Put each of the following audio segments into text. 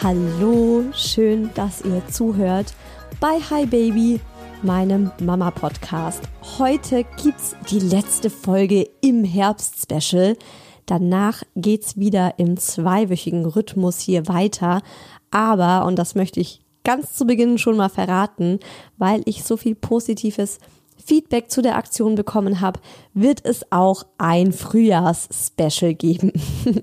Hallo, schön, dass ihr zuhört bei Hi Baby, meinem Mama Podcast. Heute gibt's die letzte Folge im Herbst Special. Danach geht's wieder im zweiwöchigen Rhythmus hier weiter. Aber, und das möchte ich ganz zu Beginn schon mal verraten, weil ich so viel Positives Feedback zu der Aktion bekommen habe, wird es auch ein Frühjahrs-Special geben.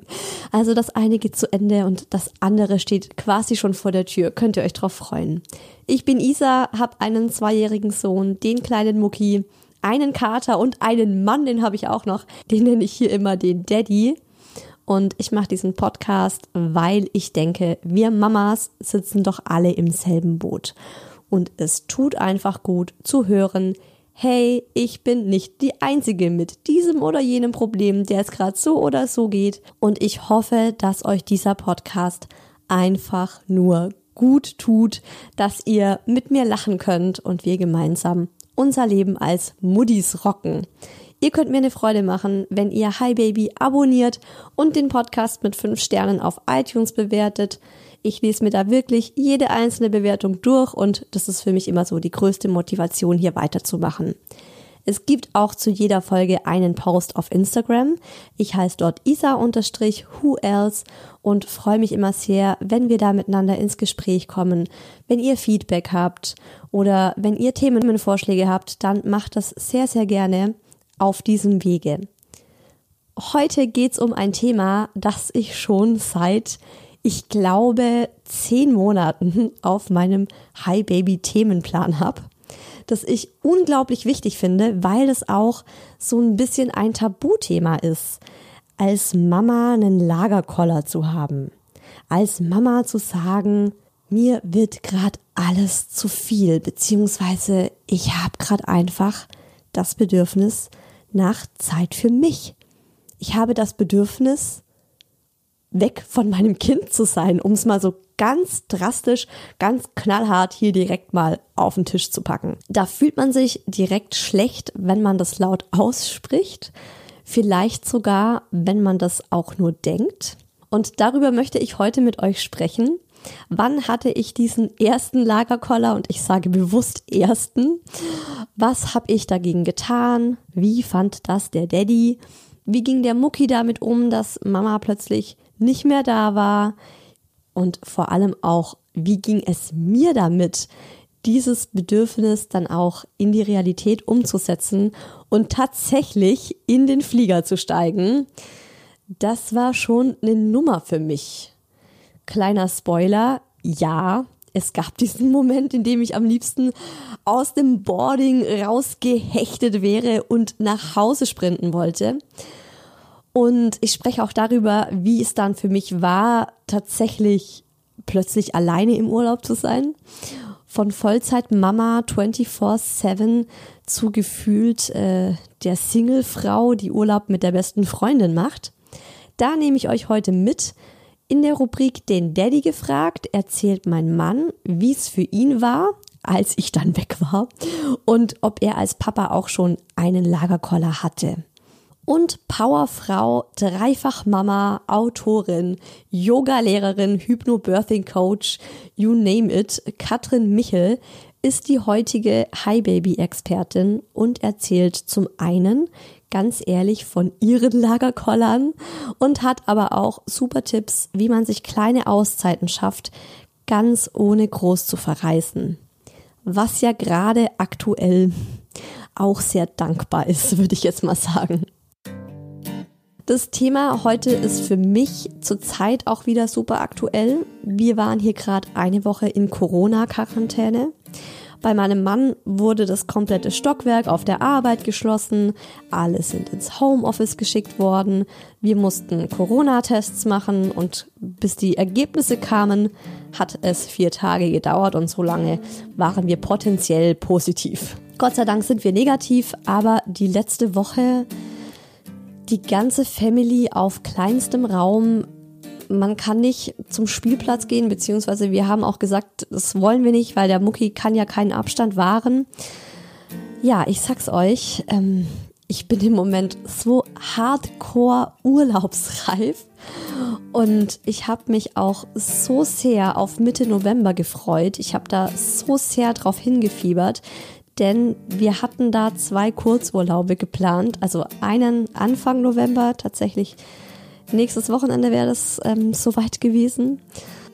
also das eine geht zu Ende und das andere steht quasi schon vor der Tür. Könnt ihr euch drauf freuen. Ich bin Isa, habe einen zweijährigen Sohn, den kleinen Mucki, einen Kater und einen Mann, den habe ich auch noch. Den nenne ich hier immer den Daddy. Und ich mache diesen Podcast, weil ich denke, wir Mamas sitzen doch alle im selben Boot. Und es tut einfach gut zu hören, hey, ich bin nicht die Einzige mit diesem oder jenem Problem, der es gerade so oder so geht. Und ich hoffe, dass euch dieser Podcast einfach nur gut tut, dass ihr mit mir lachen könnt und wir gemeinsam unser Leben als Muddis rocken. Ihr könnt mir eine Freude machen, wenn ihr Hi Baby abonniert und den Podcast mit fünf Sternen auf iTunes bewertet. Ich lese mir da wirklich jede einzelne Bewertung durch und das ist für mich immer so die größte Motivation, hier weiterzumachen. Es gibt auch zu jeder Folge einen Post auf Instagram. Ich heiße dort isa-who else und freue mich immer sehr, wenn wir da miteinander ins Gespräch kommen. Wenn ihr Feedback habt oder wenn ihr Themenvorschläge habt, dann macht das sehr, sehr gerne auf diesem Wege. Heute geht's um ein Thema, das ich schon seit ich glaube, zehn Monaten auf meinem Hi Baby Themenplan habe, das ich unglaublich wichtig finde, weil es auch so ein bisschen ein Tabuthema ist, als Mama einen Lagerkoller zu haben, als Mama zu sagen, mir wird gerade alles zu viel, beziehungsweise ich habe gerade einfach das Bedürfnis nach Zeit für mich. Ich habe das Bedürfnis, weg von meinem Kind zu sein, um es mal so ganz drastisch, ganz knallhart hier direkt mal auf den Tisch zu packen. Da fühlt man sich direkt schlecht, wenn man das laut ausspricht. Vielleicht sogar, wenn man das auch nur denkt. Und darüber möchte ich heute mit euch sprechen. Wann hatte ich diesen ersten Lagerkoller und ich sage bewusst ersten? Was habe ich dagegen getan? Wie fand das der Daddy? Wie ging der Mucki damit um, dass Mama plötzlich nicht mehr da war und vor allem auch, wie ging es mir damit, dieses Bedürfnis dann auch in die Realität umzusetzen und tatsächlich in den Flieger zu steigen, das war schon eine Nummer für mich. Kleiner Spoiler, ja, es gab diesen Moment, in dem ich am liebsten aus dem Boarding rausgehechtet wäre und nach Hause sprinten wollte. Und ich spreche auch darüber, wie es dann für mich war, tatsächlich plötzlich alleine im Urlaub zu sein. Von Vollzeit-Mama 24-7 zu gefühlt äh, der Single-Frau, die Urlaub mit der besten Freundin macht. Da nehme ich euch heute mit. In der Rubrik Den Daddy gefragt erzählt mein Mann, wie es für ihn war, als ich dann weg war und ob er als Papa auch schon einen Lagerkoller hatte und Powerfrau, Dreifachmama, Autorin, Yogalehrerin, Hypnobirthing-Coach, you name it, Katrin Michel ist die heutige Hi Baby Expertin und erzählt zum einen ganz ehrlich von ihren Lagerkollern und hat aber auch super Tipps, wie man sich kleine Auszeiten schafft, ganz ohne groß zu verreißen. Was ja gerade aktuell auch sehr dankbar ist, würde ich jetzt mal sagen. Das Thema heute ist für mich zurzeit auch wieder super aktuell. Wir waren hier gerade eine Woche in Corona-Quarantäne. Bei meinem Mann wurde das komplette Stockwerk auf der Arbeit geschlossen. Alle sind ins Homeoffice geschickt worden. Wir mussten Corona-Tests machen und bis die Ergebnisse kamen, hat es vier Tage gedauert und so lange waren wir potenziell positiv. Gott sei Dank sind wir negativ, aber die letzte Woche die ganze Family auf kleinstem Raum. Man kann nicht zum Spielplatz gehen, beziehungsweise wir haben auch gesagt, das wollen wir nicht, weil der Mucki kann ja keinen Abstand wahren. Ja, ich sag's euch, ähm, ich bin im Moment so hardcore urlaubsreif und ich habe mich auch so sehr auf Mitte November gefreut. Ich habe da so sehr drauf hingefiebert, denn wir hatten da zwei Kurzurlaube geplant. Also einen Anfang November, tatsächlich nächstes Wochenende wäre das ähm, soweit gewesen.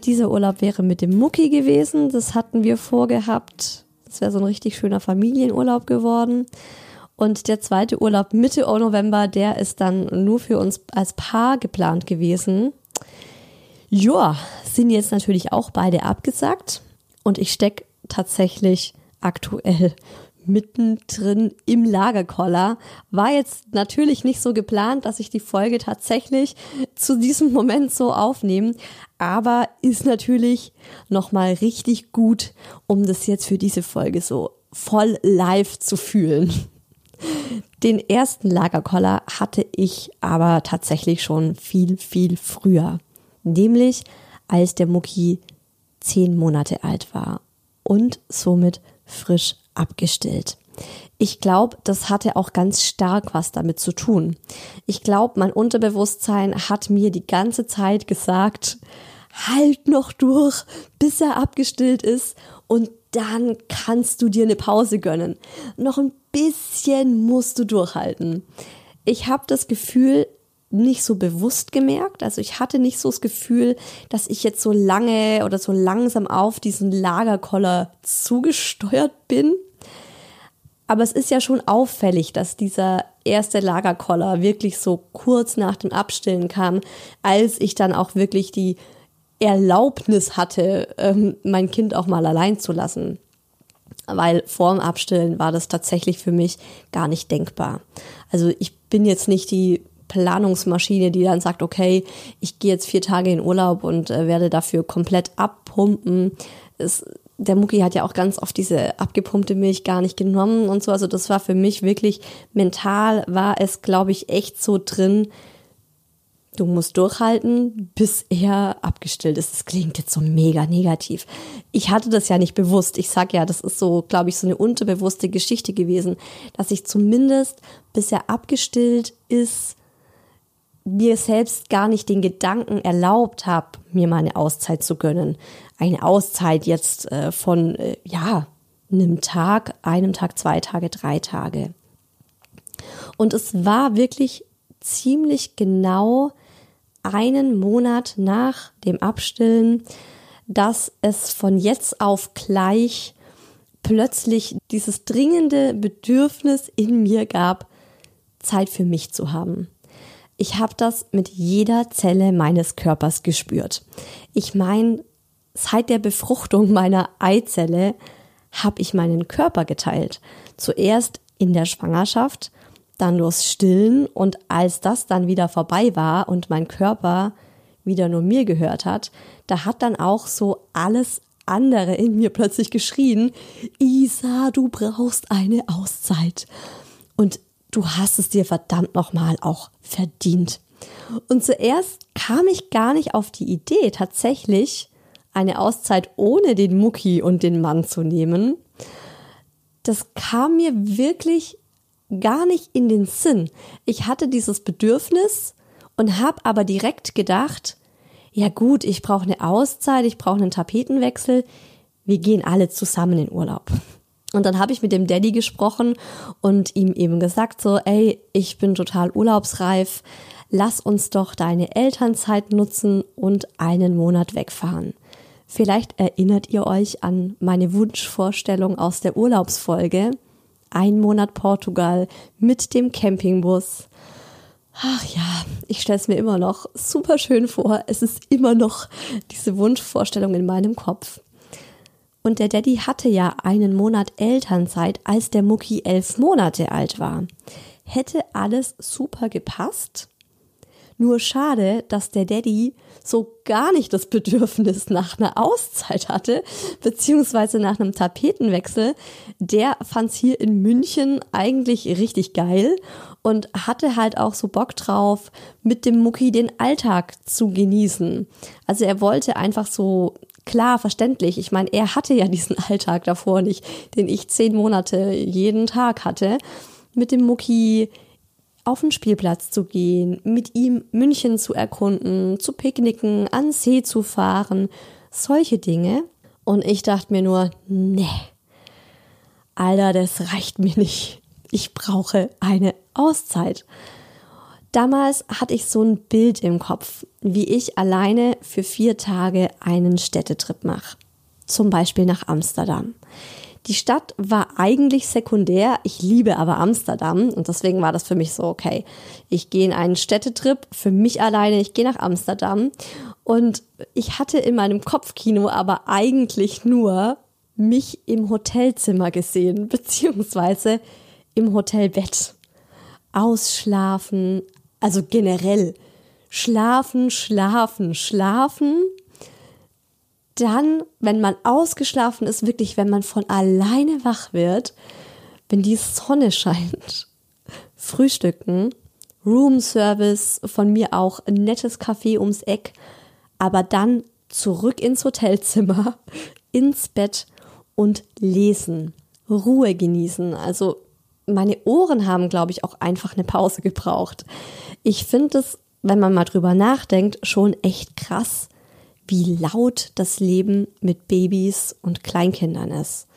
Dieser Urlaub wäre mit dem Mucki gewesen, das hatten wir vorgehabt. Das wäre so ein richtig schöner Familienurlaub geworden. Und der zweite Urlaub Mitte November, der ist dann nur für uns als Paar geplant gewesen. Ja, sind jetzt natürlich auch beide abgesagt. Und ich stecke tatsächlich aktuell mittendrin im Lagerkoller. War jetzt natürlich nicht so geplant, dass ich die Folge tatsächlich zu diesem Moment so aufnehme, aber ist natürlich nochmal richtig gut, um das jetzt für diese Folge so voll live zu fühlen. Den ersten Lagerkoller hatte ich aber tatsächlich schon viel, viel früher. Nämlich als der Mucki zehn Monate alt war und somit frisch abgestillt. Ich glaube, das hatte auch ganz stark was damit zu tun. Ich glaube, mein Unterbewusstsein hat mir die ganze Zeit gesagt, halt noch durch, bis er abgestillt ist und dann kannst du dir eine Pause gönnen. Noch ein bisschen musst du durchhalten. Ich habe das Gefühl, nicht so bewusst gemerkt. Also ich hatte nicht so das Gefühl, dass ich jetzt so lange oder so langsam auf diesen Lagerkoller zugesteuert bin. Aber es ist ja schon auffällig, dass dieser erste Lagerkoller wirklich so kurz nach dem Abstillen kam, als ich dann auch wirklich die Erlaubnis hatte, ähm, mein Kind auch mal allein zu lassen. Weil vorm Abstillen war das tatsächlich für mich gar nicht denkbar. Also ich bin jetzt nicht die Planungsmaschine, die dann sagt, okay, ich gehe jetzt vier Tage in Urlaub und äh, werde dafür komplett abpumpen. Es, der Mucki hat ja auch ganz oft diese abgepumpte Milch gar nicht genommen und so. Also das war für mich wirklich mental war es, glaube ich, echt so drin. Du musst durchhalten, bis er abgestillt ist. Das klingt jetzt so mega negativ. Ich hatte das ja nicht bewusst. Ich sag ja, das ist so, glaube ich, so eine unterbewusste Geschichte gewesen, dass ich zumindest, bis er abgestillt ist, mir selbst gar nicht den Gedanken erlaubt habe, mir meine Auszeit zu gönnen. Eine Auszeit jetzt äh, von, äh, ja, einem Tag, einem Tag, zwei Tage, drei Tage. Und es war wirklich ziemlich genau einen Monat nach dem Abstillen, dass es von jetzt auf gleich plötzlich dieses dringende Bedürfnis in mir gab, Zeit für mich zu haben. Ich habe das mit jeder Zelle meines Körpers gespürt. Ich meine, seit der Befruchtung meiner Eizelle habe ich meinen Körper geteilt. Zuerst in der Schwangerschaft, dann durchs Stillen und als das dann wieder vorbei war und mein Körper wieder nur mir gehört hat, da hat dann auch so alles andere in mir plötzlich geschrien, Isa, du brauchst eine Auszeit. Und du hast es dir verdammt nochmal auch verdient. Und zuerst kam ich gar nicht auf die Idee, tatsächlich eine Auszeit ohne den Mucki und den Mann zu nehmen. Das kam mir wirklich gar nicht in den Sinn. Ich hatte dieses Bedürfnis und habe aber direkt gedacht, ja gut, ich brauche eine Auszeit, ich brauche einen Tapetenwechsel, wir gehen alle zusammen in Urlaub. Und dann habe ich mit dem Daddy gesprochen und ihm eben gesagt so, ey, ich bin total urlaubsreif, lass uns doch deine Elternzeit nutzen und einen Monat wegfahren. Vielleicht erinnert ihr euch an meine Wunschvorstellung aus der Urlaubsfolge. Ein Monat Portugal mit dem Campingbus. Ach ja, ich stelle es mir immer noch super schön vor. Es ist immer noch diese Wunschvorstellung in meinem Kopf. Und der Daddy hatte ja einen Monat Elternzeit, als der Mucki elf Monate alt war. Hätte alles super gepasst. Nur schade, dass der Daddy so gar nicht das Bedürfnis nach einer Auszeit hatte, beziehungsweise nach einem Tapetenwechsel. Der fand's hier in München eigentlich richtig geil und hatte halt auch so Bock drauf, mit dem Mucki den Alltag zu genießen. Also er wollte einfach so klar, verständlich. Ich meine, er hatte ja diesen Alltag davor nicht, den ich zehn Monate jeden Tag hatte. Mit dem Mucki auf den Spielplatz zu gehen, mit ihm München zu erkunden, zu picknicken, an See zu fahren, solche Dinge. Und ich dachte mir nur, nee, Alter, das reicht mir nicht. Ich brauche eine Auszeit. Damals hatte ich so ein Bild im Kopf, wie ich alleine für vier Tage einen Städtetrip mache. Zum Beispiel nach Amsterdam. Die Stadt war eigentlich sekundär, ich liebe aber Amsterdam und deswegen war das für mich so, okay, ich gehe in einen Städtetrip für mich alleine, ich gehe nach Amsterdam und ich hatte in meinem Kopfkino aber eigentlich nur mich im Hotelzimmer gesehen, beziehungsweise im Hotelbett. Ausschlafen, also generell schlafen, schlafen, schlafen dann, wenn man ausgeschlafen ist, wirklich, wenn man von alleine wach wird, wenn die Sonne scheint, frühstücken, Roomservice, von mir auch ein nettes Café ums Eck, aber dann zurück ins Hotelzimmer, ins Bett und lesen, Ruhe genießen. Also meine Ohren haben, glaube ich, auch einfach eine Pause gebraucht. Ich finde es, wenn man mal drüber nachdenkt, schon echt krass, wie laut das Leben mit Babys und Kleinkindern ist.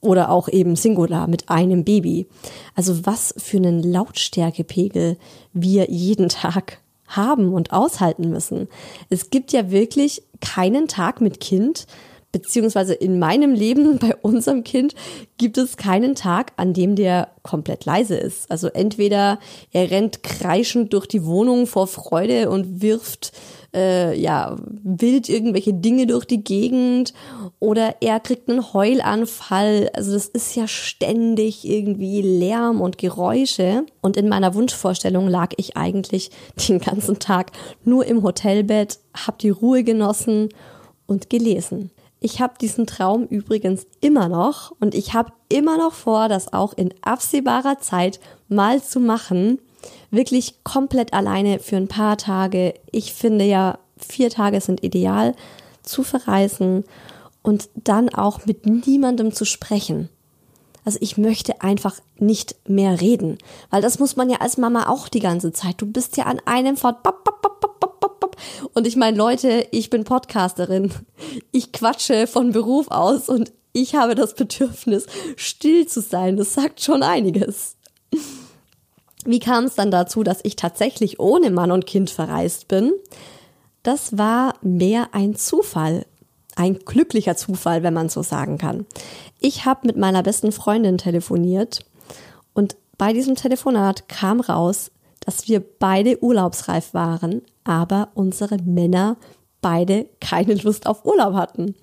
Oder auch eben Singular mit einem Baby. Also was für einen Lautstärkepegel wir jeden Tag haben und aushalten müssen. Es gibt ja wirklich keinen Tag mit Kind, beziehungsweise in meinem Leben, bei unserem Kind, gibt es keinen Tag, an dem der komplett leise ist. Also entweder er rennt kreischend durch die Wohnung vor Freude und wirft äh, ja, wild irgendwelche Dinge durch die Gegend oder er kriegt einen Heulanfall. Also das ist ja ständig irgendwie Lärm und Geräusche. Und in meiner Wunschvorstellung lag ich eigentlich den ganzen Tag nur im Hotelbett, hab die Ruhe genossen und gelesen. Ich habe diesen Traum übrigens immer noch und ich habe immer noch vor, das auch in absehbarer Zeit mal zu machen wirklich komplett alleine für ein paar Tage. Ich finde ja, vier Tage sind ideal zu verreisen und dann auch mit niemandem zu sprechen. Also ich möchte einfach nicht mehr reden, weil das muss man ja als Mama auch die ganze Zeit. Du bist ja an einem Fort. Und ich meine, Leute, ich bin Podcasterin. Ich quatsche von Beruf aus und ich habe das Bedürfnis, still zu sein. Das sagt schon einiges. Wie kam es dann dazu, dass ich tatsächlich ohne Mann und Kind verreist bin? Das war mehr ein Zufall. ein glücklicher Zufall, wenn man so sagen kann. Ich habe mit meiner besten Freundin telefoniert und bei diesem Telefonat kam raus, dass wir beide urlaubsreif waren, aber unsere Männer beide keine Lust auf Urlaub hatten.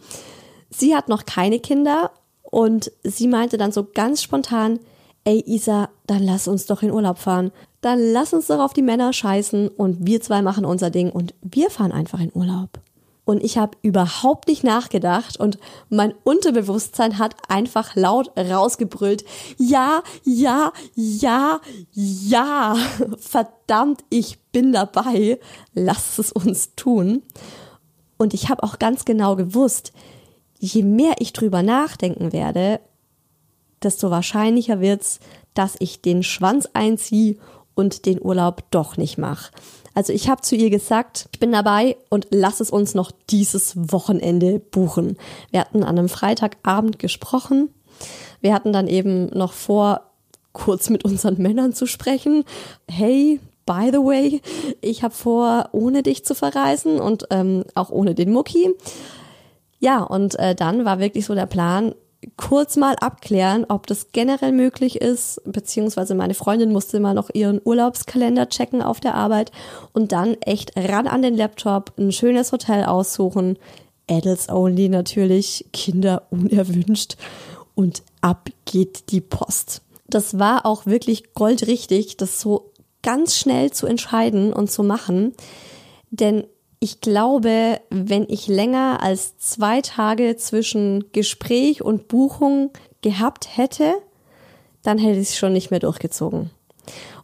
Sie hat noch keine Kinder und sie meinte dann so ganz spontan, ey Isa, dann lass uns doch in Urlaub fahren. Dann lass uns doch auf die Männer scheißen und wir zwei machen unser Ding und wir fahren einfach in Urlaub. Und ich habe überhaupt nicht nachgedacht und mein Unterbewusstsein hat einfach laut rausgebrüllt. Ja, ja, ja, ja. Verdammt, ich bin dabei. Lass es uns tun. Und ich habe auch ganz genau gewusst, je mehr ich drüber nachdenken werde, desto wahrscheinlicher wird's, dass ich den Schwanz einziehe und den Urlaub doch nicht mache. Also ich habe zu ihr gesagt, ich bin dabei und lass es uns noch dieses Wochenende buchen. Wir hatten an einem Freitagabend gesprochen. Wir hatten dann eben noch vor, kurz mit unseren Männern zu sprechen. Hey, by the way, ich habe vor, ohne dich zu verreisen und ähm, auch ohne den Mucki. Ja, und äh, dann war wirklich so der Plan, kurz mal abklären, ob das generell möglich ist, beziehungsweise meine Freundin musste mal noch ihren Urlaubskalender checken auf der Arbeit und dann echt ran an den Laptop, ein schönes Hotel aussuchen, Adults only natürlich, Kinder unerwünscht und ab geht die Post. Das war auch wirklich goldrichtig, das so ganz schnell zu entscheiden und zu machen, denn ich glaube, wenn ich länger als zwei Tage zwischen Gespräch und Buchung gehabt hätte, dann hätte ich es schon nicht mehr durchgezogen.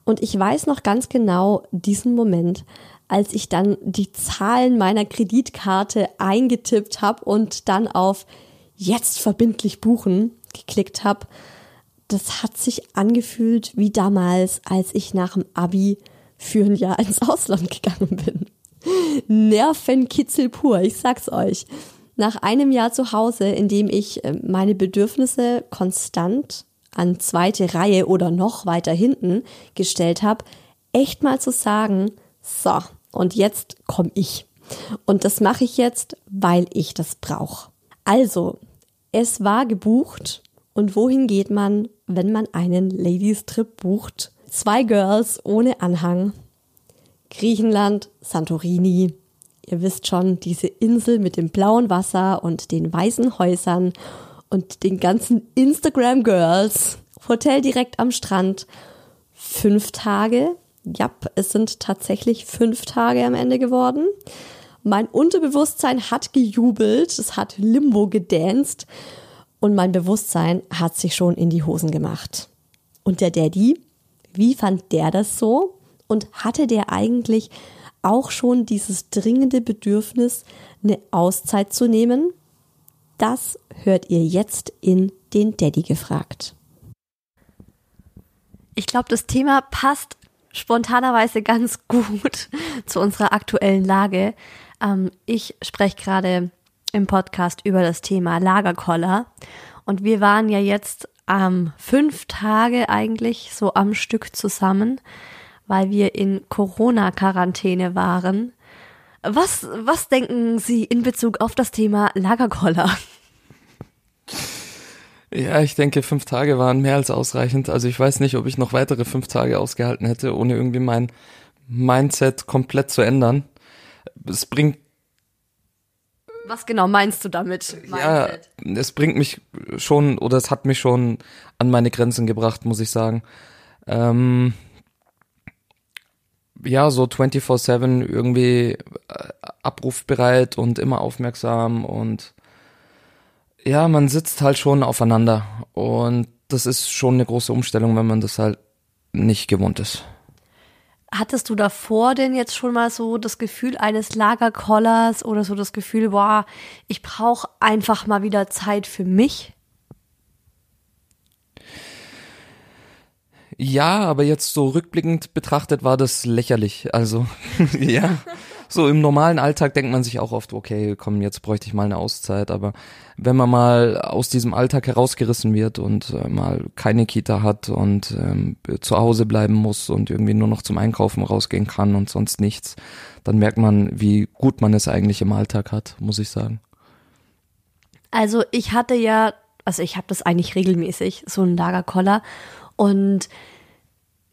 Und ich weiß noch ganz genau diesen Moment, als ich dann die Zahlen meiner Kreditkarte eingetippt habe und dann auf jetzt verbindlich buchen geklickt habe. Das hat sich angefühlt wie damals, als ich nach dem Abi für ein Jahr ins Ausland gegangen bin. Nervenkitzel pur, ich sag's euch. Nach einem Jahr zu Hause, in dem ich äh, meine Bedürfnisse konstant an zweite Reihe oder noch weiter hinten gestellt habe, echt mal zu sagen, so, und jetzt komme ich. Und das mache ich jetzt, weil ich das brauche. Also, es war gebucht. Und wohin geht man, wenn man einen Ladies Trip bucht? Zwei Girls ohne Anhang Griechenland, Santorini. Ihr wisst schon, diese Insel mit dem blauen Wasser und den weißen Häusern und den ganzen Instagram Girls. Hotel direkt am Strand. Fünf Tage. Ja, es sind tatsächlich fünf Tage am Ende geworden. Mein Unterbewusstsein hat gejubelt, es hat Limbo gedanced und mein Bewusstsein hat sich schon in die Hosen gemacht. Und der Daddy, wie fand der das so? Und hatte der eigentlich auch schon dieses dringende Bedürfnis, eine Auszeit zu nehmen? Das hört ihr jetzt in den Daddy gefragt. Ich glaube, das Thema passt spontanerweise ganz gut zu unserer aktuellen Lage. Ähm, ich spreche gerade im Podcast über das Thema Lagerkoller und wir waren ja jetzt ähm, fünf Tage eigentlich so am Stück zusammen weil wir in Corona-Quarantäne waren. Was, was denken Sie in Bezug auf das Thema Lagerkoller? Ja, ich denke, fünf Tage waren mehr als ausreichend. Also ich weiß nicht, ob ich noch weitere fünf Tage ausgehalten hätte, ohne irgendwie mein Mindset komplett zu ändern. Es bringt. Was genau meinst du damit? Mindset? Ja, es bringt mich schon, oder es hat mich schon an meine Grenzen gebracht, muss ich sagen. Ähm, ja, so 24-7 irgendwie äh, abrufbereit und immer aufmerksam und ja, man sitzt halt schon aufeinander und das ist schon eine große Umstellung, wenn man das halt nicht gewohnt ist. Hattest du davor denn jetzt schon mal so das Gefühl eines Lagerkollers oder so das Gefühl, boah, ich brauche einfach mal wieder Zeit für mich? Ja, aber jetzt so rückblickend betrachtet war das lächerlich. Also, ja. So im normalen Alltag denkt man sich auch oft, okay, komm, jetzt bräuchte ich mal eine Auszeit. Aber wenn man mal aus diesem Alltag herausgerissen wird und äh, mal keine Kita hat und ähm, zu Hause bleiben muss und irgendwie nur noch zum Einkaufen rausgehen kann und sonst nichts, dann merkt man, wie gut man es eigentlich im Alltag hat, muss ich sagen. Also ich hatte ja, also ich habe das eigentlich regelmäßig, so ein Lagerkoller. Und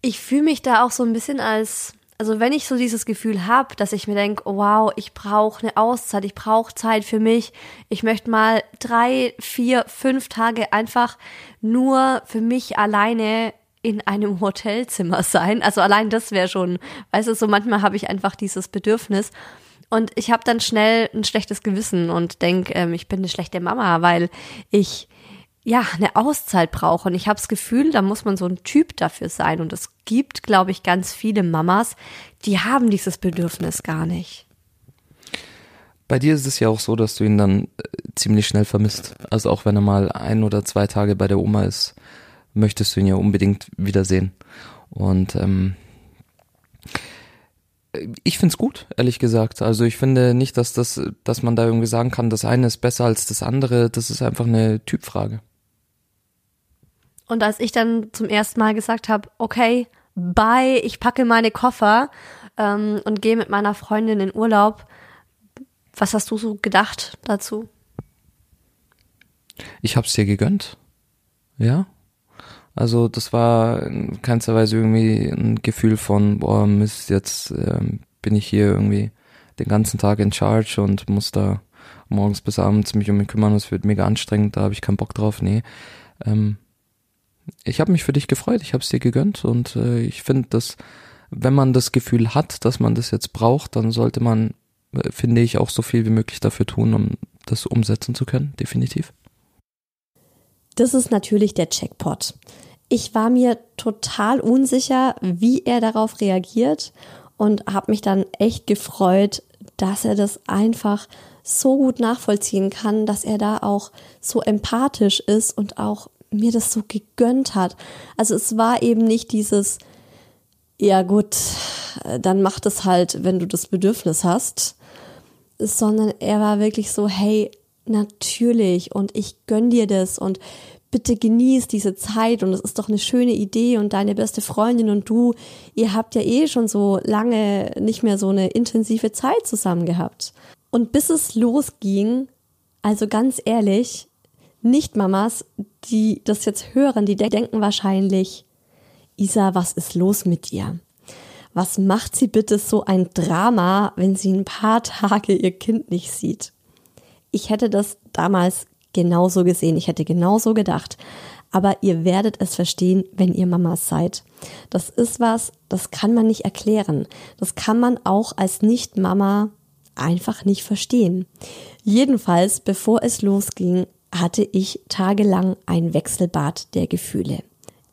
ich fühle mich da auch so ein bisschen als, also wenn ich so dieses Gefühl habe, dass ich mir denke, wow, ich brauche eine Auszeit, ich brauche Zeit für mich, ich möchte mal drei, vier, fünf Tage einfach nur für mich alleine in einem Hotelzimmer sein. Also allein das wäre schon, weißt du, so manchmal habe ich einfach dieses Bedürfnis. Und ich habe dann schnell ein schlechtes Gewissen und denke, ähm, ich bin eine schlechte Mama, weil ich ja eine Auszeit brauche. Und ich habe das Gefühl, da muss man so ein Typ dafür sein. Und es gibt, glaube ich, ganz viele Mamas, die haben dieses Bedürfnis gar nicht. Bei dir ist es ja auch so, dass du ihn dann äh, ziemlich schnell vermisst. Also auch wenn er mal ein oder zwei Tage bei der Oma ist, möchtest du ihn ja unbedingt wiedersehen. Und ähm, ich find's gut, ehrlich gesagt. Also ich finde nicht, dass das, dass man da irgendwie sagen kann, das eine ist besser als das andere. Das ist einfach eine Typfrage. Und als ich dann zum ersten Mal gesagt habe, okay, bye, ich packe meine Koffer ähm, und gehe mit meiner Freundin in Urlaub, was hast du so gedacht dazu? Ich hab's dir gegönnt. Ja. Also das war in keinster Weise irgendwie ein Gefühl von, boah, Mist, jetzt ähm, bin ich hier irgendwie den ganzen Tag in Charge und muss da morgens bis abends mich um mich kümmern, es wird mega anstrengend, da habe ich keinen Bock drauf. Nee. Ähm, ich habe mich für dich gefreut, ich habe es dir gegönnt und äh, ich finde, dass wenn man das Gefühl hat, dass man das jetzt braucht, dann sollte man, äh, finde ich, auch so viel wie möglich dafür tun, um das umsetzen zu können, definitiv. Das ist natürlich der Checkpot. Ich war mir total unsicher, wie er darauf reagiert und habe mich dann echt gefreut, dass er das einfach so gut nachvollziehen kann, dass er da auch so empathisch ist und auch mir das so gegönnt hat. Also es war eben nicht dieses, ja gut, dann mach das halt, wenn du das Bedürfnis hast, sondern er war wirklich so, hey, natürlich und ich gönn dir das und bitte genieß diese Zeit und es ist doch eine schöne Idee und deine beste Freundin und du, ihr habt ja eh schon so lange nicht mehr so eine intensive Zeit zusammen gehabt. Und bis es losging, also ganz ehrlich, nicht Mamas, die das jetzt hören, die denken wahrscheinlich, Isa, was ist los mit dir? Was macht sie bitte so ein Drama, wenn sie ein paar Tage ihr Kind nicht sieht? Ich hätte das damals genauso gesehen, ich hätte genauso gedacht. Aber ihr werdet es verstehen, wenn ihr Mamas seid. Das ist was, das kann man nicht erklären. Das kann man auch als Nicht-Mama einfach nicht verstehen. Jedenfalls, bevor es losging, hatte ich tagelang ein Wechselbad der Gefühle.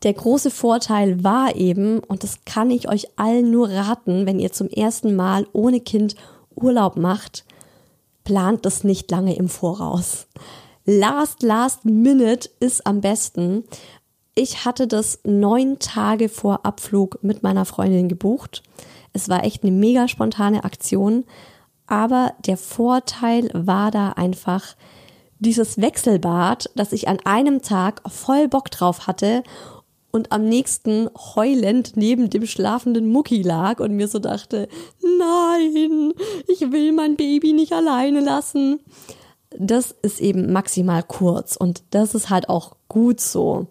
Der große Vorteil war eben, und das kann ich euch allen nur raten, wenn ihr zum ersten Mal ohne Kind Urlaub macht, plant das nicht lange im Voraus. Last, last minute ist am besten. Ich hatte das neun Tage vor Abflug mit meiner Freundin gebucht. Es war echt eine mega spontane Aktion. Aber der Vorteil war da einfach dieses Wechselbad, dass ich an einem Tag voll Bock drauf hatte und am nächsten heulend neben dem schlafenden Mucki lag und mir so dachte, nein, ich will mein Baby nicht alleine lassen das ist eben maximal kurz und das ist halt auch gut so.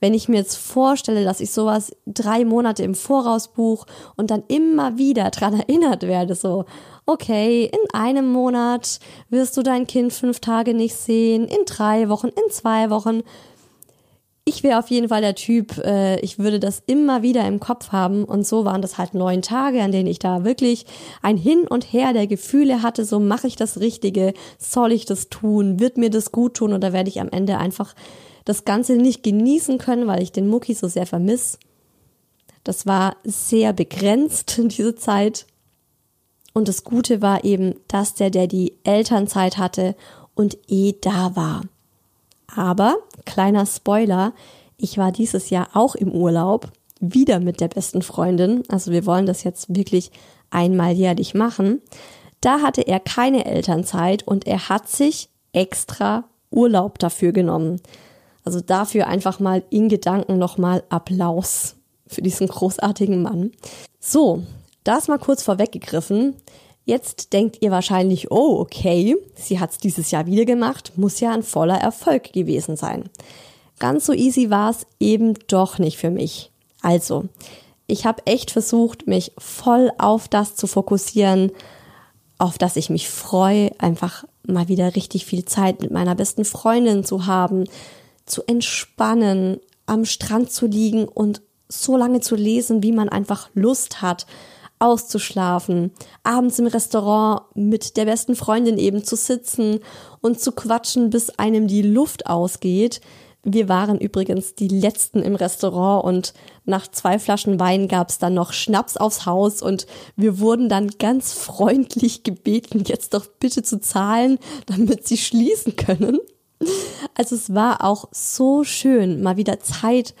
Wenn ich mir jetzt vorstelle, dass ich sowas drei Monate im Voraus buche und dann immer wieder dran erinnert werde, so, okay, in einem Monat wirst du dein Kind fünf Tage nicht sehen, in drei Wochen, in zwei Wochen, ich wäre auf jeden Fall der Typ, äh, ich würde das immer wieder im Kopf haben. Und so waren das halt neun Tage, an denen ich da wirklich ein Hin und Her der Gefühle hatte. So mache ich das Richtige, soll ich das tun, wird mir das gut tun oder werde ich am Ende einfach das Ganze nicht genießen können, weil ich den Mucki so sehr vermiss. Das war sehr begrenzt in diese Zeit. Und das Gute war eben, dass der, der die Elternzeit hatte und eh da war. Aber, kleiner Spoiler, ich war dieses Jahr auch im Urlaub, wieder mit der besten Freundin. Also wir wollen das jetzt wirklich einmal jährlich machen. Da hatte er keine Elternzeit und er hat sich extra Urlaub dafür genommen. Also dafür einfach mal in Gedanken nochmal Applaus für diesen großartigen Mann. So, das mal kurz vorweggegriffen. Jetzt denkt ihr wahrscheinlich, oh, okay, sie hat's dieses Jahr wieder gemacht, muss ja ein voller Erfolg gewesen sein. Ganz so easy war's eben doch nicht für mich. Also, ich habe echt versucht, mich voll auf das zu fokussieren, auf das ich mich freue, einfach mal wieder richtig viel Zeit mit meiner besten Freundin zu haben, zu entspannen, am Strand zu liegen und so lange zu lesen, wie man einfach Lust hat, auszuschlafen, abends im Restaurant mit der besten Freundin eben zu sitzen und zu quatschen, bis einem die Luft ausgeht. Wir waren übrigens die letzten im Restaurant und nach zwei Flaschen Wein gab's dann noch Schnaps aufs Haus und wir wurden dann ganz freundlich gebeten, jetzt doch bitte zu zahlen, damit sie schließen können. Also es war auch so schön, mal wieder Zeit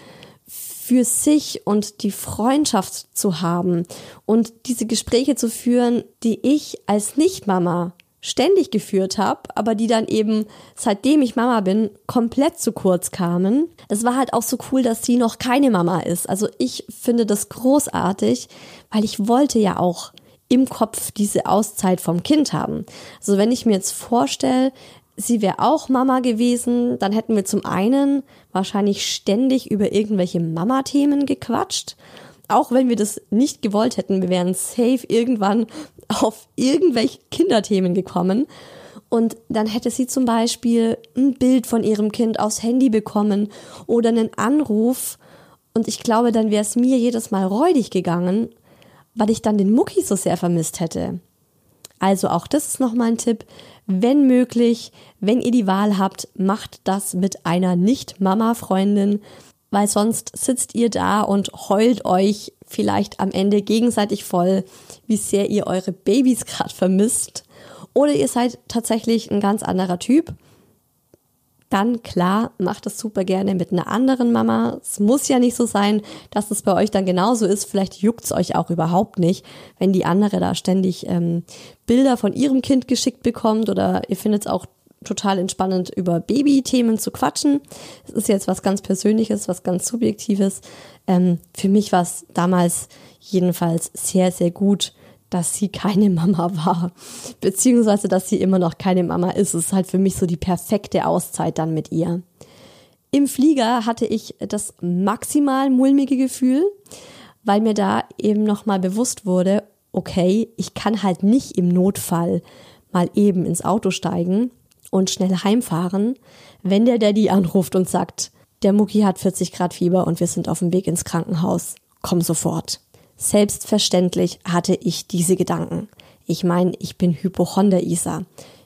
für sich und die Freundschaft zu haben und diese Gespräche zu führen, die ich als Nicht-Mama ständig geführt habe, aber die dann eben, seitdem ich Mama bin, komplett zu kurz kamen. Es war halt auch so cool, dass sie noch keine Mama ist. Also ich finde das großartig, weil ich wollte ja auch im Kopf diese Auszeit vom Kind haben. Also wenn ich mir jetzt vorstelle, sie wäre auch Mama gewesen, dann hätten wir zum einen wahrscheinlich ständig über irgendwelche Mama-Themen gequatscht. Auch wenn wir das nicht gewollt hätten, wir wären safe irgendwann auf irgendwelche Kinderthemen gekommen. Und dann hätte sie zum Beispiel ein Bild von ihrem Kind aufs Handy bekommen oder einen Anruf. Und ich glaube, dann wäre es mir jedes Mal räudig gegangen, weil ich dann den Mucki so sehr vermisst hätte. Also auch das ist nochmal ein Tipp. Wenn möglich, wenn ihr die Wahl habt, macht das mit einer Nicht-Mama-Freundin, weil sonst sitzt ihr da und heult euch vielleicht am Ende gegenseitig voll, wie sehr ihr eure Babys gerade vermisst. Oder ihr seid tatsächlich ein ganz anderer Typ dann klar, macht das super gerne mit einer anderen Mama. Es muss ja nicht so sein, dass es bei euch dann genauso ist. Vielleicht juckt es euch auch überhaupt nicht, wenn die andere da ständig ähm, Bilder von ihrem Kind geschickt bekommt oder ihr findet es auch total entspannend, über Baby-Themen zu quatschen. Es ist jetzt was ganz Persönliches, was ganz Subjektives. Ähm, für mich war es damals jedenfalls sehr, sehr gut, dass sie keine Mama war, beziehungsweise dass sie immer noch keine Mama ist. Es ist halt für mich so die perfekte Auszeit dann mit ihr. Im Flieger hatte ich das maximal mulmige Gefühl, weil mir da eben nochmal bewusst wurde, okay, ich kann halt nicht im Notfall mal eben ins Auto steigen und schnell heimfahren, wenn der Daddy anruft und sagt, der Mucki hat 40 Grad Fieber und wir sind auf dem Weg ins Krankenhaus. Komm sofort. Selbstverständlich hatte ich diese Gedanken. Ich meine, ich bin Hypochonder, Isa.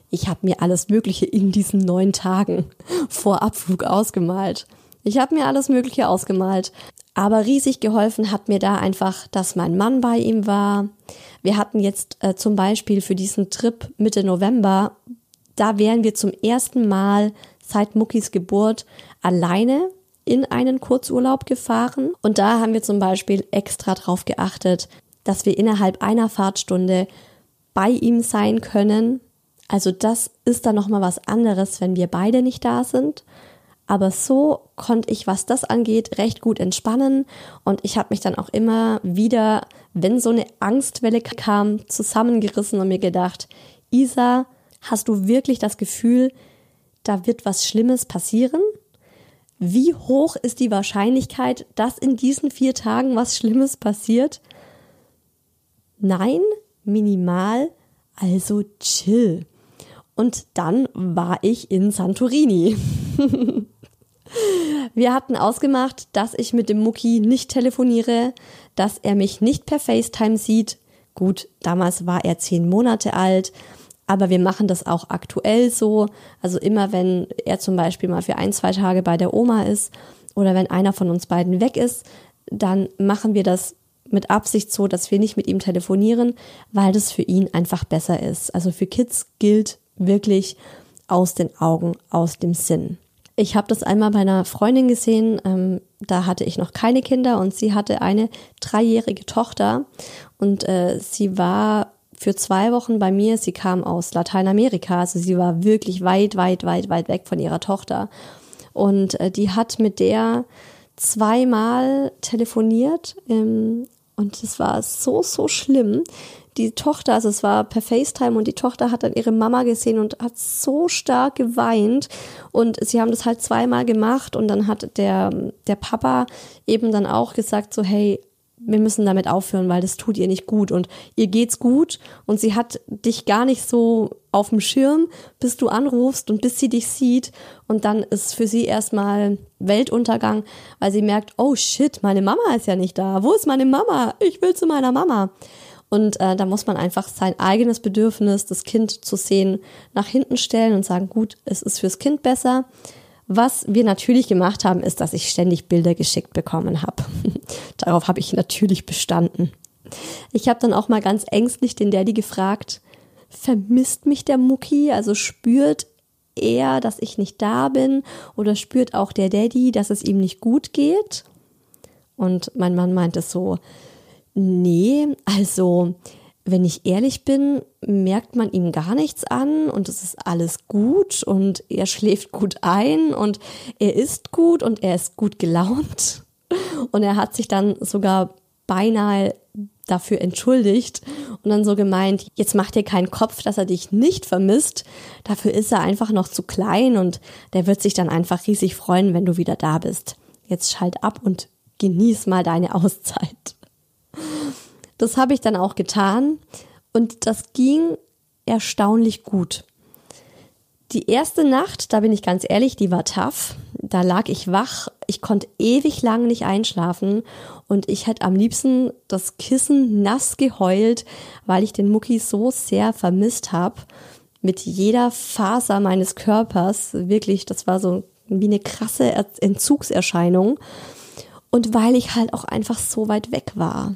Ich habe mir alles Mögliche in diesen neun Tagen vor Abflug ausgemalt. Ich habe mir alles Mögliche ausgemalt. Aber riesig geholfen hat mir da einfach, dass mein Mann bei ihm war. Wir hatten jetzt äh, zum Beispiel für diesen Trip Mitte November, da wären wir zum ersten Mal seit Muckis Geburt alleine in einen Kurzurlaub gefahren und da haben wir zum Beispiel extra darauf geachtet, dass wir innerhalb einer Fahrtstunde bei ihm sein können. Also das ist dann nochmal was anderes, wenn wir beide nicht da sind. Aber so konnte ich, was das angeht, recht gut entspannen und ich habe mich dann auch immer wieder, wenn so eine Angstwelle kam, zusammengerissen und mir gedacht, Isa, hast du wirklich das Gefühl, da wird was Schlimmes passieren? Wie hoch ist die Wahrscheinlichkeit, dass in diesen vier Tagen was Schlimmes passiert? Nein, minimal, also chill. Und dann war ich in Santorini. Wir hatten ausgemacht, dass ich mit dem Mucki nicht telefoniere, dass er mich nicht per FaceTime sieht. Gut, damals war er zehn Monate alt aber wir machen das auch aktuell so. Also immer wenn er zum Beispiel mal für ein, zwei Tage bei der Oma ist oder wenn einer von uns beiden weg ist, dann machen wir das mit Absicht so, dass wir nicht mit ihm telefonieren, weil das für ihn einfach besser ist. Also für Kids gilt wirklich aus den Augen, aus dem Sinn. Ich habe das einmal bei einer Freundin gesehen, ähm, da hatte ich noch keine Kinder und sie hatte eine dreijährige Tochter und äh, sie war für zwei Wochen bei mir. Sie kam aus Lateinamerika, also sie war wirklich weit, weit, weit, weit weg von ihrer Tochter. Und äh, die hat mit der zweimal telefoniert ähm, und es war so, so schlimm. die Tochter, also es war per FaceTime und die Tochter hat dann ihre Mama gesehen und hat so stark geweint und sie haben das halt zweimal gemacht und dann hat der, der Papa eben dann auch gesagt so, hey, wir müssen damit aufhören, weil das tut ihr nicht gut und ihr geht's gut und sie hat dich gar nicht so auf dem Schirm, bis du anrufst und bis sie dich sieht und dann ist für sie erstmal Weltuntergang, weil sie merkt, oh shit, meine Mama ist ja nicht da. Wo ist meine Mama? Ich will zu meiner Mama. Und äh, da muss man einfach sein eigenes Bedürfnis, das Kind zu sehen, nach hinten stellen und sagen, gut, es ist fürs Kind besser. Was wir natürlich gemacht haben, ist, dass ich ständig Bilder geschickt bekommen habe. Darauf habe ich natürlich bestanden. Ich habe dann auch mal ganz ängstlich den Daddy gefragt, vermisst mich der Mucki? Also spürt er, dass ich nicht da bin? Oder spürt auch der Daddy, dass es ihm nicht gut geht? Und mein Mann meinte so, nee, also wenn ich ehrlich bin, merkt man ihm gar nichts an und es ist alles gut und er schläft gut ein und er isst gut und er ist gut gelaunt. Und er hat sich dann sogar beinahe dafür entschuldigt und dann so gemeint, jetzt macht dir keinen Kopf, dass er dich nicht vermisst. Dafür ist er einfach noch zu klein und der wird sich dann einfach riesig freuen, wenn du wieder da bist. Jetzt schalt ab und genieß mal deine Auszeit. Das habe ich dann auch getan und das ging erstaunlich gut. Die erste Nacht, da bin ich ganz ehrlich, die war tough. Da lag ich wach, ich konnte ewig lang nicht einschlafen und ich hätte am liebsten das Kissen nass geheult, weil ich den Mucki so sehr vermisst habe. Mit jeder Faser meines Körpers, wirklich, das war so wie eine krasse Entzugserscheinung. Und weil ich halt auch einfach so weit weg war.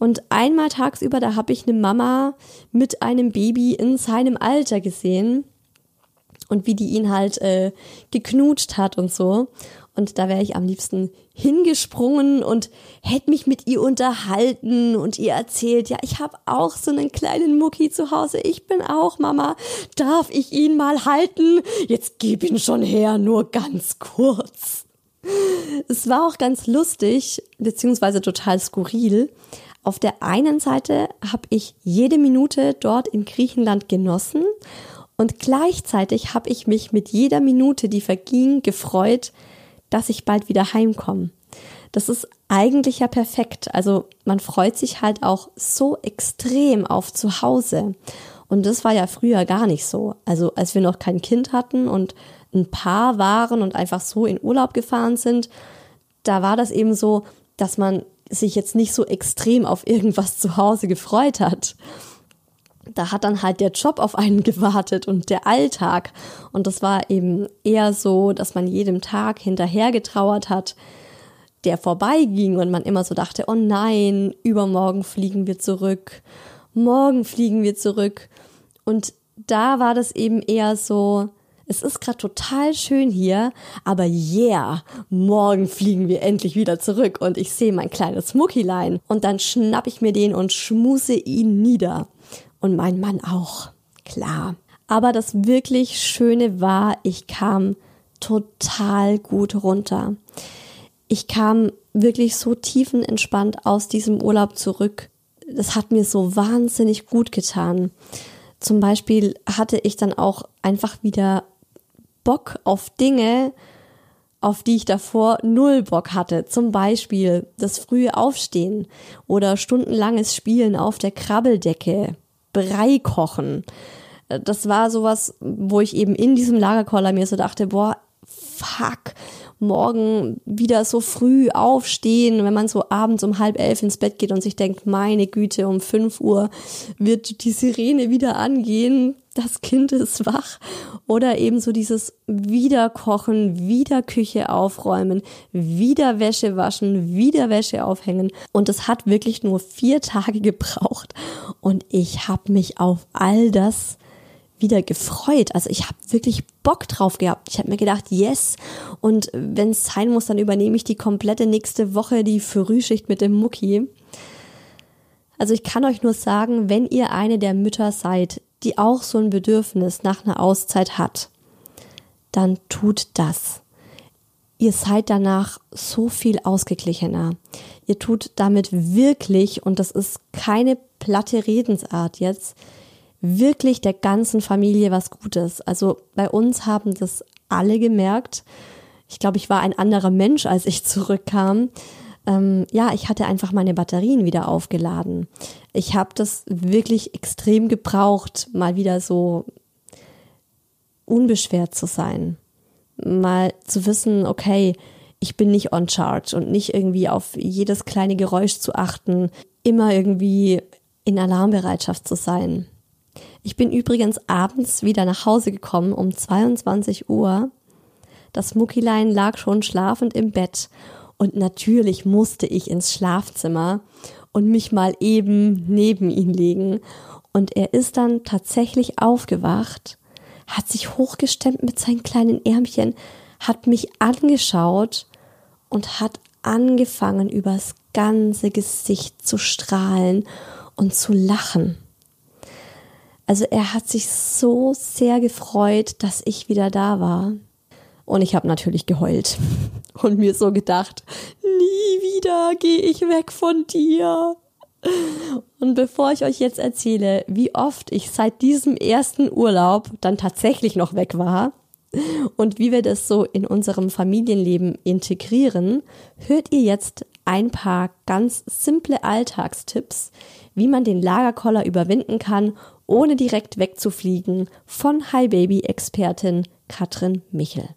Und einmal tagsüber, da habe ich eine Mama mit einem Baby in seinem Alter gesehen und wie die ihn halt äh, geknutscht hat und so. Und da wäre ich am liebsten hingesprungen und hätte mich mit ihr unterhalten und ihr erzählt, ja, ich habe auch so einen kleinen Mucki zu Hause. Ich bin auch Mama. Darf ich ihn mal halten? Jetzt gib ihn schon her, nur ganz kurz. Es war auch ganz lustig, beziehungsweise total skurril. Auf der einen Seite habe ich jede Minute dort in Griechenland genossen und gleichzeitig habe ich mich mit jeder Minute, die verging, gefreut, dass ich bald wieder heimkomme. Das ist eigentlich ja perfekt. Also man freut sich halt auch so extrem auf zu Hause. Und das war ja früher gar nicht so. Also als wir noch kein Kind hatten und ein Paar waren und einfach so in Urlaub gefahren sind, da war das eben so, dass man sich jetzt nicht so extrem auf irgendwas zu Hause gefreut hat. Da hat dann halt der Job auf einen gewartet und der Alltag. Und das war eben eher so, dass man jedem Tag hinterher getrauert hat, der vorbeiging und man immer so dachte, oh nein, übermorgen fliegen wir zurück, morgen fliegen wir zurück. Und da war das eben eher so, es ist gerade total schön hier, aber yeah, morgen fliegen wir endlich wieder zurück und ich sehe mein kleines Muckilein und dann schnapp ich mir den und schmuse ihn nieder. Und mein Mann auch, klar. Aber das wirklich Schöne war, ich kam total gut runter. Ich kam wirklich so tiefenentspannt aus diesem Urlaub zurück. Das hat mir so wahnsinnig gut getan. Zum Beispiel hatte ich dann auch einfach wieder Bock auf Dinge, auf die ich davor null Bock hatte. Zum Beispiel das frühe Aufstehen oder stundenlanges Spielen auf der Krabbeldecke, Brei kochen. Das war sowas, wo ich eben in diesem Lagerkoller mir so dachte, boah, fuck, morgen wieder so früh aufstehen, wenn man so abends um halb elf ins Bett geht und sich denkt, meine Güte, um fünf Uhr wird die Sirene wieder angehen, das Kind ist wach. Oder eben so dieses Wiederkochen, wieder Küche aufräumen, wieder Wäsche waschen, wieder Wäsche aufhängen. Und es hat wirklich nur vier Tage gebraucht. Und ich habe mich auf all das wieder gefreut. Also ich habe wirklich Bock drauf gehabt. Ich habe mir gedacht, yes. Und wenn es sein muss, dann übernehme ich die komplette nächste Woche die Frühschicht mit dem Mucki. Also ich kann euch nur sagen, wenn ihr eine der Mütter seid, die auch so ein Bedürfnis nach einer Auszeit hat, dann tut das. Ihr seid danach so viel ausgeglichener. Ihr tut damit wirklich, und das ist keine platte Redensart jetzt wirklich der ganzen Familie was Gutes. Also bei uns haben das alle gemerkt. Ich glaube, ich war ein anderer Mensch, als ich zurückkam. Ähm, ja, ich hatte einfach meine Batterien wieder aufgeladen. Ich habe das wirklich extrem gebraucht, mal wieder so unbeschwert zu sein. Mal zu wissen, okay, ich bin nicht on charge und nicht irgendwie auf jedes kleine Geräusch zu achten, immer irgendwie in Alarmbereitschaft zu sein. Ich bin übrigens abends wieder nach Hause gekommen um 22 Uhr. Das Muckilein lag schon schlafend im Bett und natürlich musste ich ins Schlafzimmer und mich mal eben neben ihn legen. Und er ist dann tatsächlich aufgewacht, hat sich hochgestemmt mit seinen kleinen Ärmchen, hat mich angeschaut und hat angefangen, übers ganze Gesicht zu strahlen und zu lachen. Also er hat sich so sehr gefreut, dass ich wieder da war. Und ich habe natürlich geheult und mir so gedacht, nie wieder gehe ich weg von dir. Und bevor ich euch jetzt erzähle, wie oft ich seit diesem ersten Urlaub dann tatsächlich noch weg war und wie wir das so in unserem Familienleben integrieren, hört ihr jetzt ein paar ganz simple Alltagstipps, wie man den Lagerkoller überwinden kann, ohne direkt wegzufliegen, von Hi Baby Expertin Katrin Michel.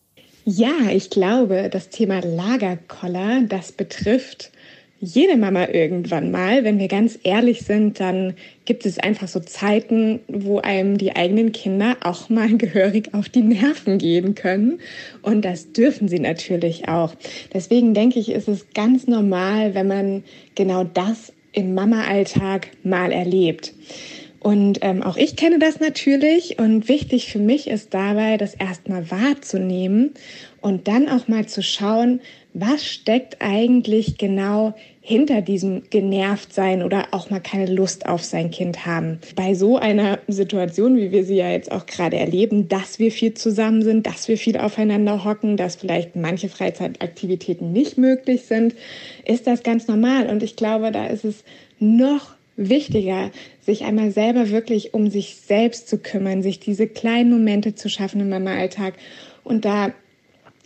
Ja, ich glaube, das Thema Lagerkoller, das betrifft jede Mama irgendwann mal. Wenn wir ganz ehrlich sind, dann gibt es einfach so Zeiten, wo einem die eigenen Kinder auch mal gehörig auf die Nerven gehen können. Und das dürfen sie natürlich auch. Deswegen denke ich, ist es ganz normal, wenn man genau das im Mama-Alltag mal erlebt. Und ähm, auch ich kenne das natürlich und wichtig für mich ist dabei, das erstmal wahrzunehmen und dann auch mal zu schauen, was steckt eigentlich genau hinter diesem genervt sein oder auch mal keine Lust auf sein Kind haben. Bei so einer Situation, wie wir sie ja jetzt auch gerade erleben, dass wir viel zusammen sind, dass wir viel aufeinander hocken, dass vielleicht manche Freizeitaktivitäten nicht möglich sind, ist das ganz normal. Und ich glaube, da ist es noch wichtiger, sich einmal selber wirklich um sich selbst zu kümmern, sich diese kleinen Momente zu schaffen im Mama-Alltag und da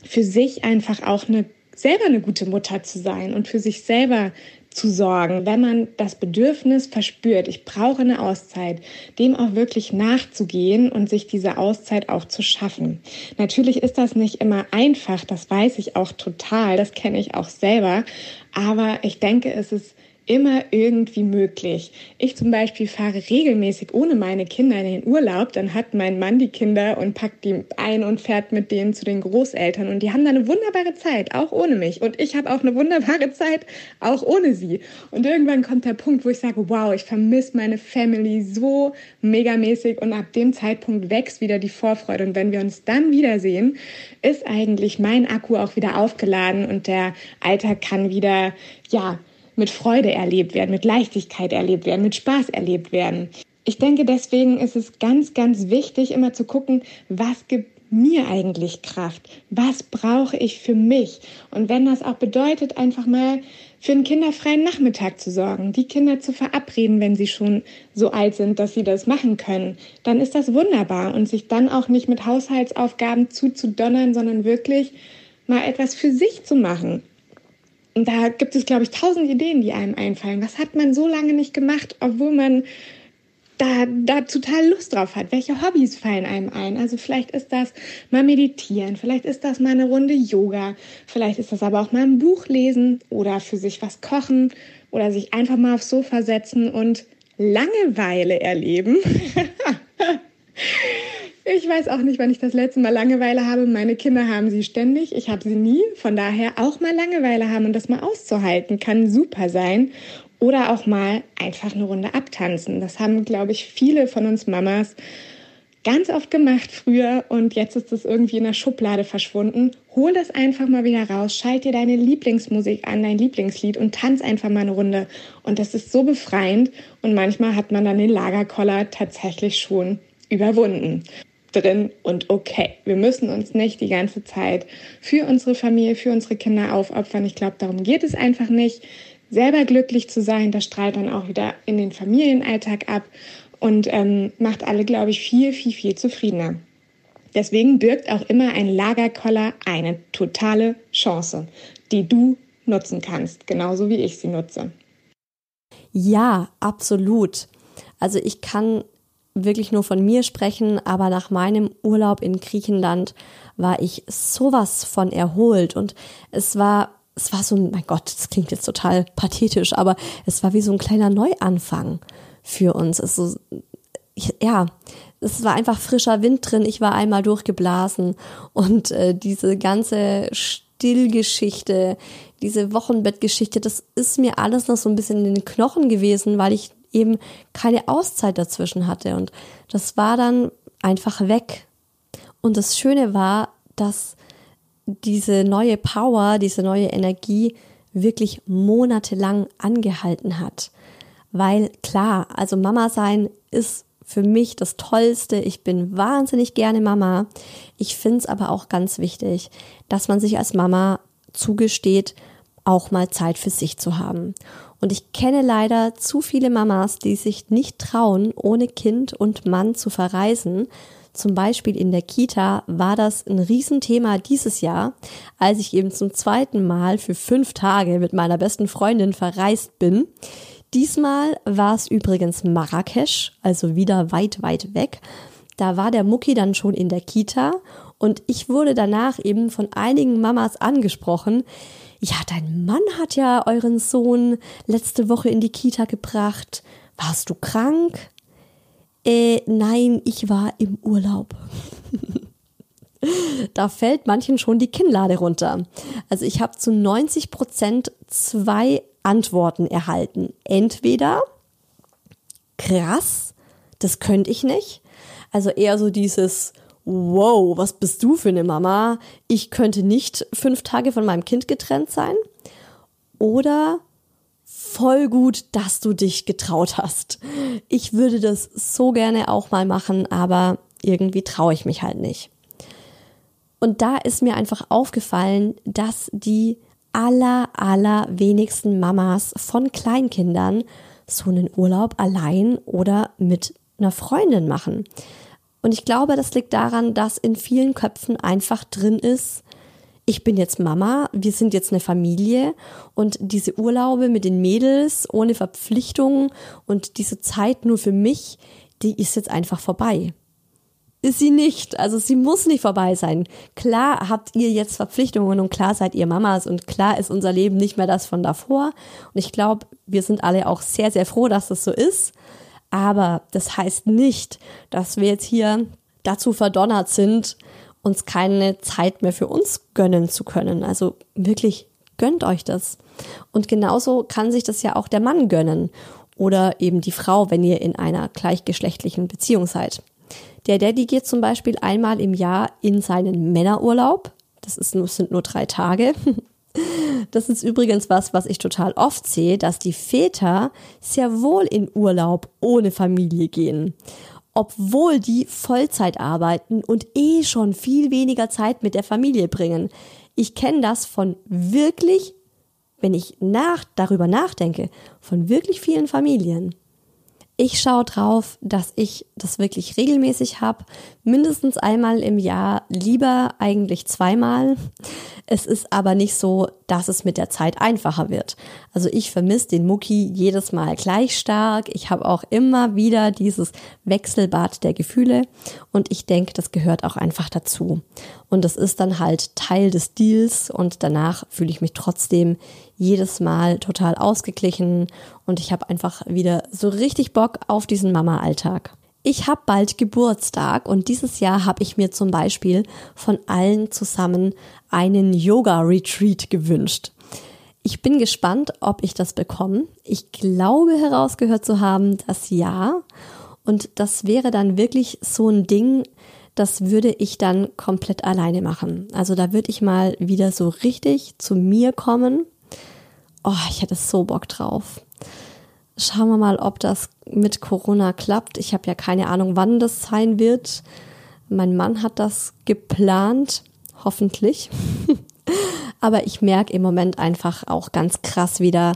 für sich einfach auch eine, selber eine gute Mutter zu sein und für sich selber zu sorgen, wenn man das Bedürfnis verspürt, ich brauche eine Auszeit, dem auch wirklich nachzugehen und sich diese Auszeit auch zu schaffen. Natürlich ist das nicht immer einfach, das weiß ich auch total, das kenne ich auch selber, aber ich denke, es ist immer irgendwie möglich. Ich zum Beispiel fahre regelmäßig ohne meine Kinder in den Urlaub. Dann hat mein Mann die Kinder und packt die ein und fährt mit denen zu den Großeltern. Und die haben da eine wunderbare Zeit, auch ohne mich. Und ich habe auch eine wunderbare Zeit, auch ohne sie. Und irgendwann kommt der Punkt, wo ich sage, wow, ich vermisse meine Family so megamäßig. Und ab dem Zeitpunkt wächst wieder die Vorfreude. Und wenn wir uns dann wiedersehen, ist eigentlich mein Akku auch wieder aufgeladen und der Alltag kann wieder, ja, mit Freude erlebt werden, mit Leichtigkeit erlebt werden, mit Spaß erlebt werden. Ich denke, deswegen ist es ganz, ganz wichtig, immer zu gucken, was gibt mir eigentlich Kraft? Was brauche ich für mich? Und wenn das auch bedeutet, einfach mal für einen kinderfreien Nachmittag zu sorgen, die Kinder zu verabreden, wenn sie schon so alt sind, dass sie das machen können, dann ist das wunderbar und sich dann auch nicht mit Haushaltsaufgaben zuzudonnern, sondern wirklich mal etwas für sich zu machen. Und da gibt es, glaube ich, tausend Ideen, die einem einfallen. Was hat man so lange nicht gemacht, obwohl man da, da total Lust drauf hat. Welche Hobbys fallen einem ein? Also vielleicht ist das mal meditieren, vielleicht ist das mal eine Runde Yoga, vielleicht ist das aber auch mal ein Buch lesen oder für sich was kochen oder sich einfach mal aufs Sofa setzen und Langeweile erleben. Ich weiß auch nicht, wann ich das letzte Mal Langeweile habe. Meine Kinder haben sie ständig. Ich habe sie nie. Von daher auch mal Langeweile haben und das mal auszuhalten kann super sein. Oder auch mal einfach eine Runde abtanzen. Das haben, glaube ich, viele von uns Mamas ganz oft gemacht früher und jetzt ist es irgendwie in der Schublade verschwunden. Hol das einfach mal wieder raus, schalt dir deine Lieblingsmusik an, dein Lieblingslied und tanz einfach mal eine Runde. Und das ist so befreiend und manchmal hat man dann den Lagerkoller tatsächlich schon überwunden drin und okay. Wir müssen uns nicht die ganze Zeit für unsere Familie, für unsere Kinder aufopfern. Ich glaube, darum geht es einfach nicht. selber glücklich zu sein. Das strahlt dann auch wieder in den Familienalltag ab und ähm, macht alle, glaube ich, viel, viel, viel zufriedener. Deswegen birgt auch immer ein Lagerkoller eine totale Chance, die du nutzen kannst, genauso wie ich sie nutze. Ja, absolut. Also ich kann wirklich nur von mir sprechen, aber nach meinem Urlaub in Griechenland war ich sowas von erholt und es war es war so ein, mein Gott, das klingt jetzt total pathetisch, aber es war wie so ein kleiner Neuanfang für uns. Es so, ja, es war einfach frischer Wind drin. Ich war einmal durchgeblasen und äh, diese ganze Stillgeschichte, diese Wochenbettgeschichte, das ist mir alles noch so ein bisschen in den Knochen gewesen, weil ich eben keine Auszeit dazwischen hatte und das war dann einfach weg. Und das Schöne war, dass diese neue Power, diese neue Energie wirklich monatelang angehalten hat. Weil klar, also Mama sein ist für mich das Tollste. Ich bin wahnsinnig gerne Mama. Ich finde es aber auch ganz wichtig, dass man sich als Mama zugesteht, auch mal Zeit für sich zu haben. Und ich kenne leider zu viele Mamas, die sich nicht trauen, ohne Kind und Mann zu verreisen, zum Beispiel in der Kita war das ein Riesenthema dieses Jahr, als ich eben zum zweiten Mal für fünf Tage mit meiner besten Freundin verreist bin. Diesmal war es übrigens Marrakesch, also wieder weit, weit weg. Da war der Mucki dann schon in der Kita und ich wurde danach eben von einigen Mamas angesprochen. Ja, dein Mann hat ja euren Sohn letzte Woche in die Kita gebracht. Warst du krank? Äh, nein, ich war im Urlaub. da fällt manchen schon die Kinnlade runter. Also ich habe zu 90 Prozent zwei Antworten erhalten. Entweder krass, das könnte ich nicht. Also eher so dieses Wow, was bist du für eine Mama? Ich könnte nicht fünf Tage von meinem Kind getrennt sein. Oder voll gut, dass du dich getraut hast. Ich würde das so gerne auch mal machen, aber irgendwie traue ich mich halt nicht. Und da ist mir einfach aufgefallen, dass die aller, aller wenigsten Mamas von Kleinkindern so einen Urlaub allein oder mit einer Freundin machen. Und ich glaube, das liegt daran, dass in vielen Köpfen einfach drin ist, ich bin jetzt Mama, wir sind jetzt eine Familie und diese Urlaube mit den Mädels ohne Verpflichtungen und diese Zeit nur für mich, die ist jetzt einfach vorbei. Ist sie nicht, also sie muss nicht vorbei sein. Klar habt ihr jetzt Verpflichtungen und klar seid ihr Mamas und klar ist unser Leben nicht mehr das von davor. Und ich glaube, wir sind alle auch sehr, sehr froh, dass das so ist. Aber das heißt nicht, dass wir jetzt hier dazu verdonnert sind, uns keine Zeit mehr für uns gönnen zu können. Also wirklich gönnt euch das. Und genauso kann sich das ja auch der Mann gönnen oder eben die Frau, wenn ihr in einer gleichgeschlechtlichen Beziehung seid. Der Daddy geht zum Beispiel einmal im Jahr in seinen Männerurlaub. Das ist sind nur drei Tage. Das ist übrigens was, was ich total oft sehe, dass die Väter sehr wohl in Urlaub ohne Familie gehen obwohl die Vollzeit arbeiten und eh schon viel weniger Zeit mit der Familie bringen. Ich kenne das von wirklich, wenn ich nach, darüber nachdenke, von wirklich vielen Familien. Ich schaue drauf, dass ich das wirklich regelmäßig habe, mindestens einmal im Jahr, lieber eigentlich zweimal. Es ist aber nicht so, dass es mit der Zeit einfacher wird. Also ich vermisse den Mucki jedes Mal gleich stark. Ich habe auch immer wieder dieses Wechselbad der Gefühle und ich denke, das gehört auch einfach dazu. Und das ist dann halt Teil des Deals und danach fühle ich mich trotzdem jedes Mal total ausgeglichen und ich habe einfach wieder so richtig Bock auf diesen Mama-Alltag. Ich habe bald Geburtstag und dieses Jahr habe ich mir zum Beispiel von allen zusammen einen Yoga-Retreat gewünscht. Ich bin gespannt, ob ich das bekomme. Ich glaube herausgehört zu haben, dass ja. Und das wäre dann wirklich so ein Ding, das würde ich dann komplett alleine machen. Also da würde ich mal wieder so richtig zu mir kommen Oh, ich hätte so Bock drauf. Schauen wir mal, ob das mit Corona klappt. Ich habe ja keine Ahnung, wann das sein wird. Mein Mann hat das geplant, hoffentlich. Aber ich merke im Moment einfach auch ganz krass wieder,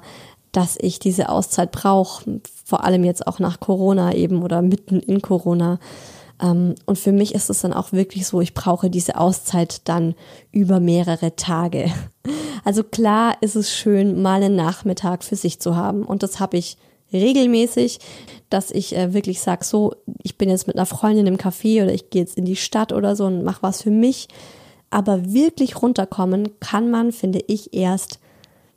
dass ich diese Auszeit brauche, vor allem jetzt auch nach Corona eben oder mitten in Corona. Ähm, und für mich ist es dann auch wirklich so, ich brauche diese Auszeit dann über mehrere Tage. Also klar ist es schön, mal einen Nachmittag für sich zu haben. Und das habe ich regelmäßig, dass ich äh, wirklich sage, so, ich bin jetzt mit einer Freundin im Café oder ich gehe jetzt in die Stadt oder so und mache was für mich. Aber wirklich runterkommen kann man, finde ich, erst,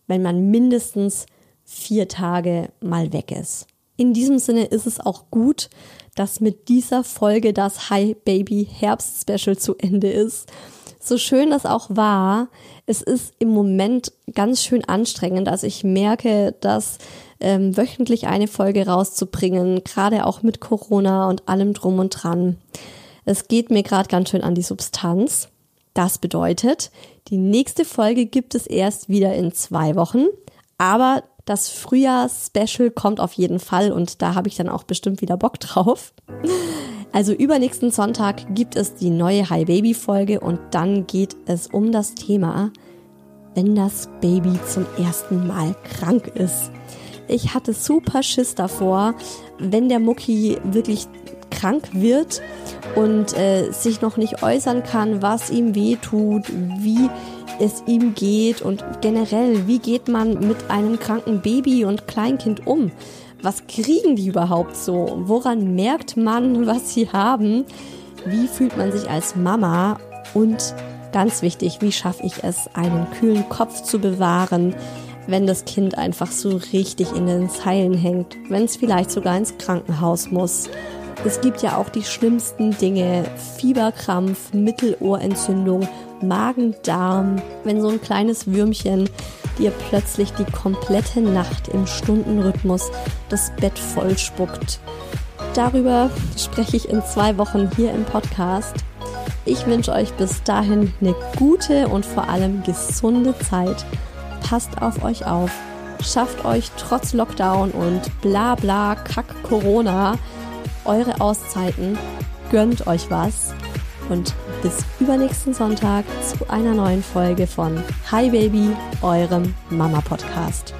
wenn man mindestens vier Tage mal weg ist. In diesem Sinne ist es auch gut, dass mit dieser Folge das Hi Baby Herbst Special zu Ende ist. So schön das auch war, es ist im Moment ganz schön anstrengend. Also ich merke, dass ähm, wöchentlich eine Folge rauszubringen, gerade auch mit Corona und allem drum und dran. Es geht mir gerade ganz schön an die Substanz. Das bedeutet, die nächste Folge gibt es erst wieder in zwei Wochen, aber das Frühjahr-Special kommt auf jeden Fall und da habe ich dann auch bestimmt wieder Bock drauf. Also übernächsten Sonntag gibt es die neue Hi Baby Folge und dann geht es um das Thema, wenn das Baby zum ersten Mal krank ist. Ich hatte super Schiss davor, wenn der Mucki wirklich krank wird und äh, sich noch nicht äußern kann, was ihm weh tut, wie es ihm geht und generell, wie geht man mit einem kranken Baby und Kleinkind um? Was kriegen die überhaupt so? Woran merkt man, was sie haben? Wie fühlt man sich als Mama? Und ganz wichtig, wie schaffe ich es, einen kühlen Kopf zu bewahren, wenn das Kind einfach so richtig in den Zeilen hängt, wenn es vielleicht sogar ins Krankenhaus muss? Es gibt ja auch die schlimmsten Dinge, Fieberkrampf, Mittelohrentzündung, Magen-Darm, wenn so ein kleines Würmchen dir plötzlich die komplette Nacht im Stundenrhythmus das Bett vollspuckt. Darüber spreche ich in zwei Wochen hier im Podcast. Ich wünsche euch bis dahin eine gute und vor allem gesunde Zeit. Passt auf euch auf. Schafft euch trotz Lockdown und bla bla Kack Corona eure Auszeiten. Gönnt euch was und bis übernächsten Sonntag zu einer neuen Folge von Hi Baby, eurem Mama Podcast.